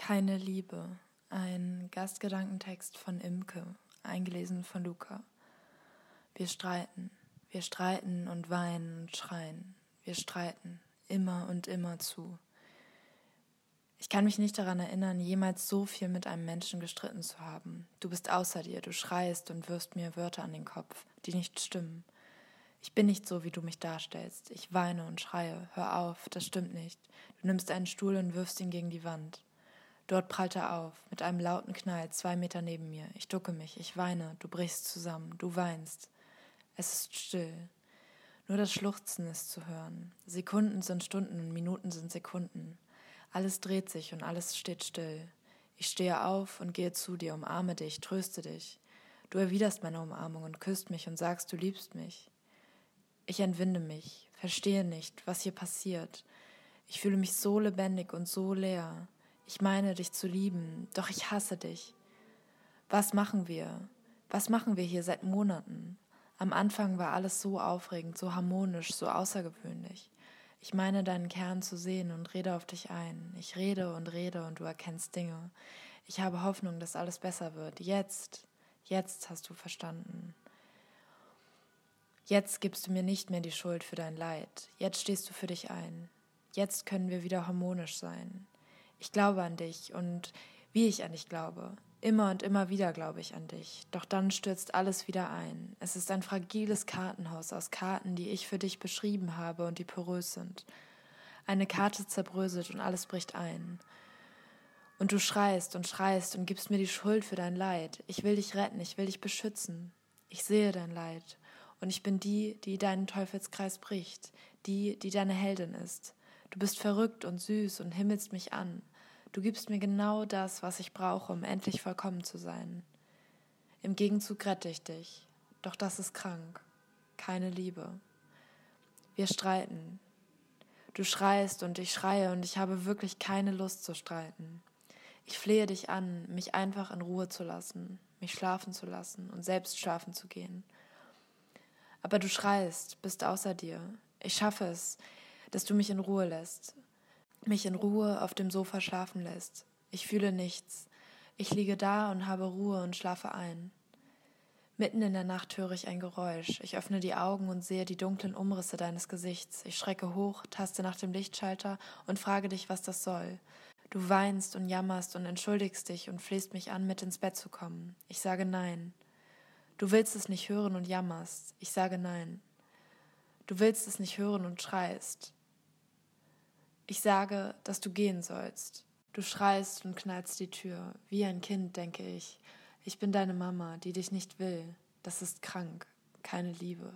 Keine Liebe. Ein Gastgedankentext von Imke, eingelesen von Luca. Wir streiten, wir streiten und weinen und schreien. Wir streiten immer und immer zu. Ich kann mich nicht daran erinnern, jemals so viel mit einem Menschen gestritten zu haben. Du bist außer dir, du schreist und wirfst mir Wörter an den Kopf, die nicht stimmen. Ich bin nicht so, wie du mich darstellst. Ich weine und schreie. Hör auf, das stimmt nicht. Du nimmst einen Stuhl und wirfst ihn gegen die Wand. Dort prallt er auf, mit einem lauten Knall, zwei Meter neben mir. Ich ducke mich, ich weine, du brichst zusammen, du weinst. Es ist still. Nur das Schluchzen ist zu hören. Sekunden sind Stunden und Minuten sind Sekunden. Alles dreht sich und alles steht still. Ich stehe auf und gehe zu dir, umarme dich, tröste dich. Du erwiderst meine Umarmung und küsst mich und sagst, du liebst mich. Ich entwinde mich, verstehe nicht, was hier passiert. Ich fühle mich so lebendig und so leer. Ich meine, dich zu lieben, doch ich hasse dich. Was machen wir? Was machen wir hier seit Monaten? Am Anfang war alles so aufregend, so harmonisch, so außergewöhnlich. Ich meine, deinen Kern zu sehen und rede auf dich ein. Ich rede und rede und du erkennst Dinge. Ich habe Hoffnung, dass alles besser wird. Jetzt, jetzt hast du verstanden. Jetzt gibst du mir nicht mehr die Schuld für dein Leid. Jetzt stehst du für dich ein. Jetzt können wir wieder harmonisch sein. Ich glaube an dich und wie ich an dich glaube. Immer und immer wieder glaube ich an dich. Doch dann stürzt alles wieder ein. Es ist ein fragiles Kartenhaus aus Karten, die ich für dich beschrieben habe und die porös sind. Eine Karte zerbröselt und alles bricht ein. Und du schreist und schreist und gibst mir die Schuld für dein Leid. Ich will dich retten, ich will dich beschützen. Ich sehe dein Leid. Und ich bin die, die deinen Teufelskreis bricht, die, die deine Heldin ist. Du bist verrückt und süß und himmelst mich an. Du gibst mir genau das, was ich brauche, um endlich vollkommen zu sein. Im Gegenzug rette ich dich. Doch das ist krank. Keine Liebe. Wir streiten. Du schreist und ich schreie und ich habe wirklich keine Lust zu streiten. Ich flehe dich an, mich einfach in Ruhe zu lassen, mich schlafen zu lassen und selbst schlafen zu gehen. Aber du schreist, bist außer dir. Ich schaffe es, dass du mich in Ruhe lässt, mich in Ruhe auf dem Sofa schlafen lässt. Ich fühle nichts. Ich liege da und habe Ruhe und schlafe ein. Mitten in der Nacht höre ich ein Geräusch. Ich öffne die Augen und sehe die dunklen Umrisse deines Gesichts. Ich schrecke hoch, taste nach dem Lichtschalter und frage dich, was das soll. Du weinst und jammerst und entschuldigst dich und flehst mich an, mit ins Bett zu kommen. Ich sage nein. Du willst es nicht hören und jammerst. Ich sage nein. Du willst es nicht hören und schreist. Ich sage, dass du gehen sollst. Du schreist und knallst die Tür. Wie ein Kind, denke ich. Ich bin deine Mama, die dich nicht will. Das ist krank. Keine Liebe.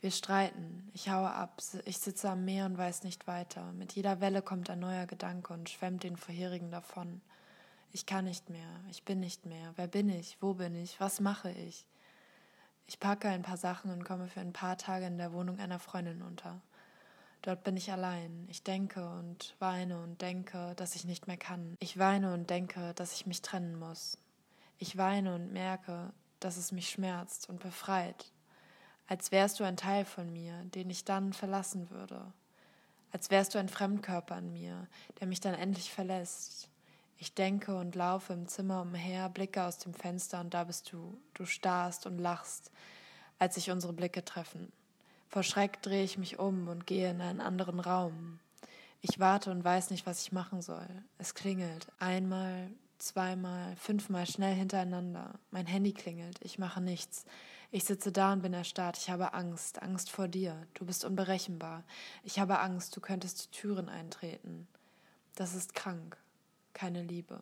Wir streiten. Ich haue ab. Ich sitze am Meer und weiß nicht weiter. Mit jeder Welle kommt ein neuer Gedanke und schwemmt den vorherigen davon. Ich kann nicht mehr. Ich bin nicht mehr. Wer bin ich? Wo bin ich? Was mache ich? Ich packe ein paar Sachen und komme für ein paar Tage in der Wohnung einer Freundin unter. Dort bin ich allein. Ich denke und weine und denke, dass ich nicht mehr kann. Ich weine und denke, dass ich mich trennen muss. Ich weine und merke, dass es mich schmerzt und befreit. Als wärst du ein Teil von mir, den ich dann verlassen würde. Als wärst du ein Fremdkörper an mir, der mich dann endlich verlässt. Ich denke und laufe im Zimmer umher, blicke aus dem Fenster und da bist du. Du starrst und lachst, als sich unsere Blicke treffen. Vor Schreck drehe ich mich um und gehe in einen anderen Raum. Ich warte und weiß nicht, was ich machen soll. Es klingelt. Einmal, zweimal, fünfmal schnell hintereinander. Mein Handy klingelt. Ich mache nichts. Ich sitze da und bin erstarrt. Ich habe Angst. Angst vor dir. Du bist unberechenbar. Ich habe Angst, du könntest die Türen eintreten. Das ist krank. Keine Liebe.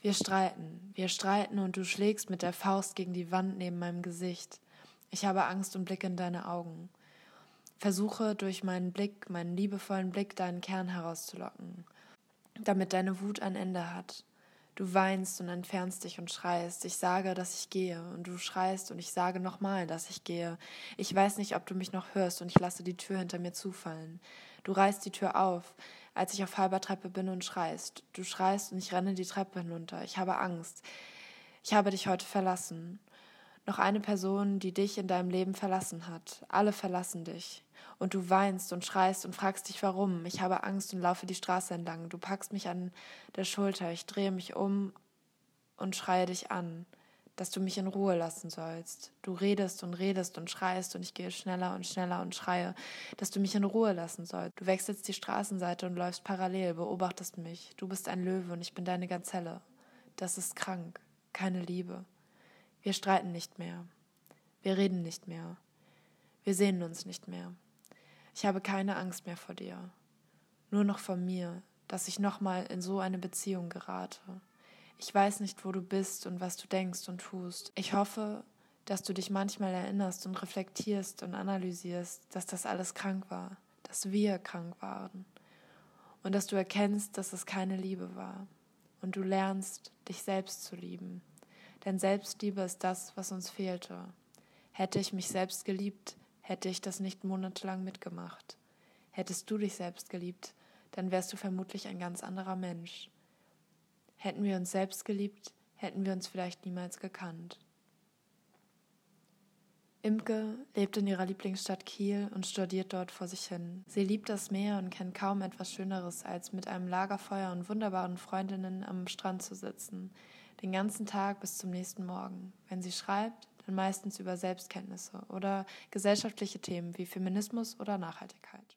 Wir streiten. Wir streiten und du schlägst mit der Faust gegen die Wand neben meinem Gesicht. Ich habe Angst und blicke in deine Augen. Versuche durch meinen Blick, meinen liebevollen Blick, deinen Kern herauszulocken, damit deine Wut ein Ende hat. Du weinst und entfernst dich und schreist. Ich sage, dass ich gehe. Und du schreist und ich sage nochmal, dass ich gehe. Ich weiß nicht, ob du mich noch hörst und ich lasse die Tür hinter mir zufallen. Du reißt die Tür auf, als ich auf halber Treppe bin und schreist. Du schreist und ich renne die Treppe hinunter. Ich habe Angst. Ich habe dich heute verlassen. Noch eine Person, die dich in deinem Leben verlassen hat. Alle verlassen dich. Und du weinst und schreist und fragst dich warum. Ich habe Angst und laufe die Straße entlang. Du packst mich an der Schulter. Ich drehe mich um und schreie dich an, dass du mich in Ruhe lassen sollst. Du redest und redest und schreist und ich gehe schneller und schneller und schreie, dass du mich in Ruhe lassen sollst. Du wechselst die Straßenseite und läufst parallel, beobachtest mich. Du bist ein Löwe und ich bin deine Gazelle. Das ist krank, keine Liebe. Wir streiten nicht mehr. Wir reden nicht mehr. Wir sehen uns nicht mehr. Ich habe keine Angst mehr vor dir. Nur noch vor mir, dass ich nochmal in so eine Beziehung gerate. Ich weiß nicht, wo du bist und was du denkst und tust. Ich hoffe, dass du dich manchmal erinnerst und reflektierst und analysierst, dass das alles krank war, dass wir krank waren und dass du erkennst, dass es keine Liebe war und du lernst, dich selbst zu lieben. Denn Selbstliebe ist das, was uns fehlte. Hätte ich mich selbst geliebt, hätte ich das nicht monatelang mitgemacht. Hättest du dich selbst geliebt, dann wärst du vermutlich ein ganz anderer Mensch. Hätten wir uns selbst geliebt, hätten wir uns vielleicht niemals gekannt. Imke lebt in ihrer Lieblingsstadt Kiel und studiert dort vor sich hin. Sie liebt das Meer und kennt kaum etwas Schöneres, als mit einem Lagerfeuer und wunderbaren Freundinnen am Strand zu sitzen, den ganzen Tag bis zum nächsten Morgen. Wenn sie schreibt, dann meistens über Selbstkenntnisse oder gesellschaftliche Themen wie Feminismus oder Nachhaltigkeit.